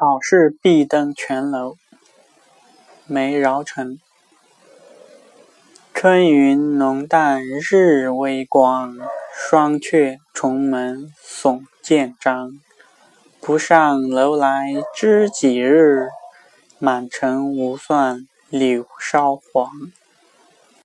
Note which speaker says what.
Speaker 1: 考试必登全楼，梅饶城。春云浓淡日微光，双阙重门耸建章。不上楼来知几日，满城无算柳梢黄。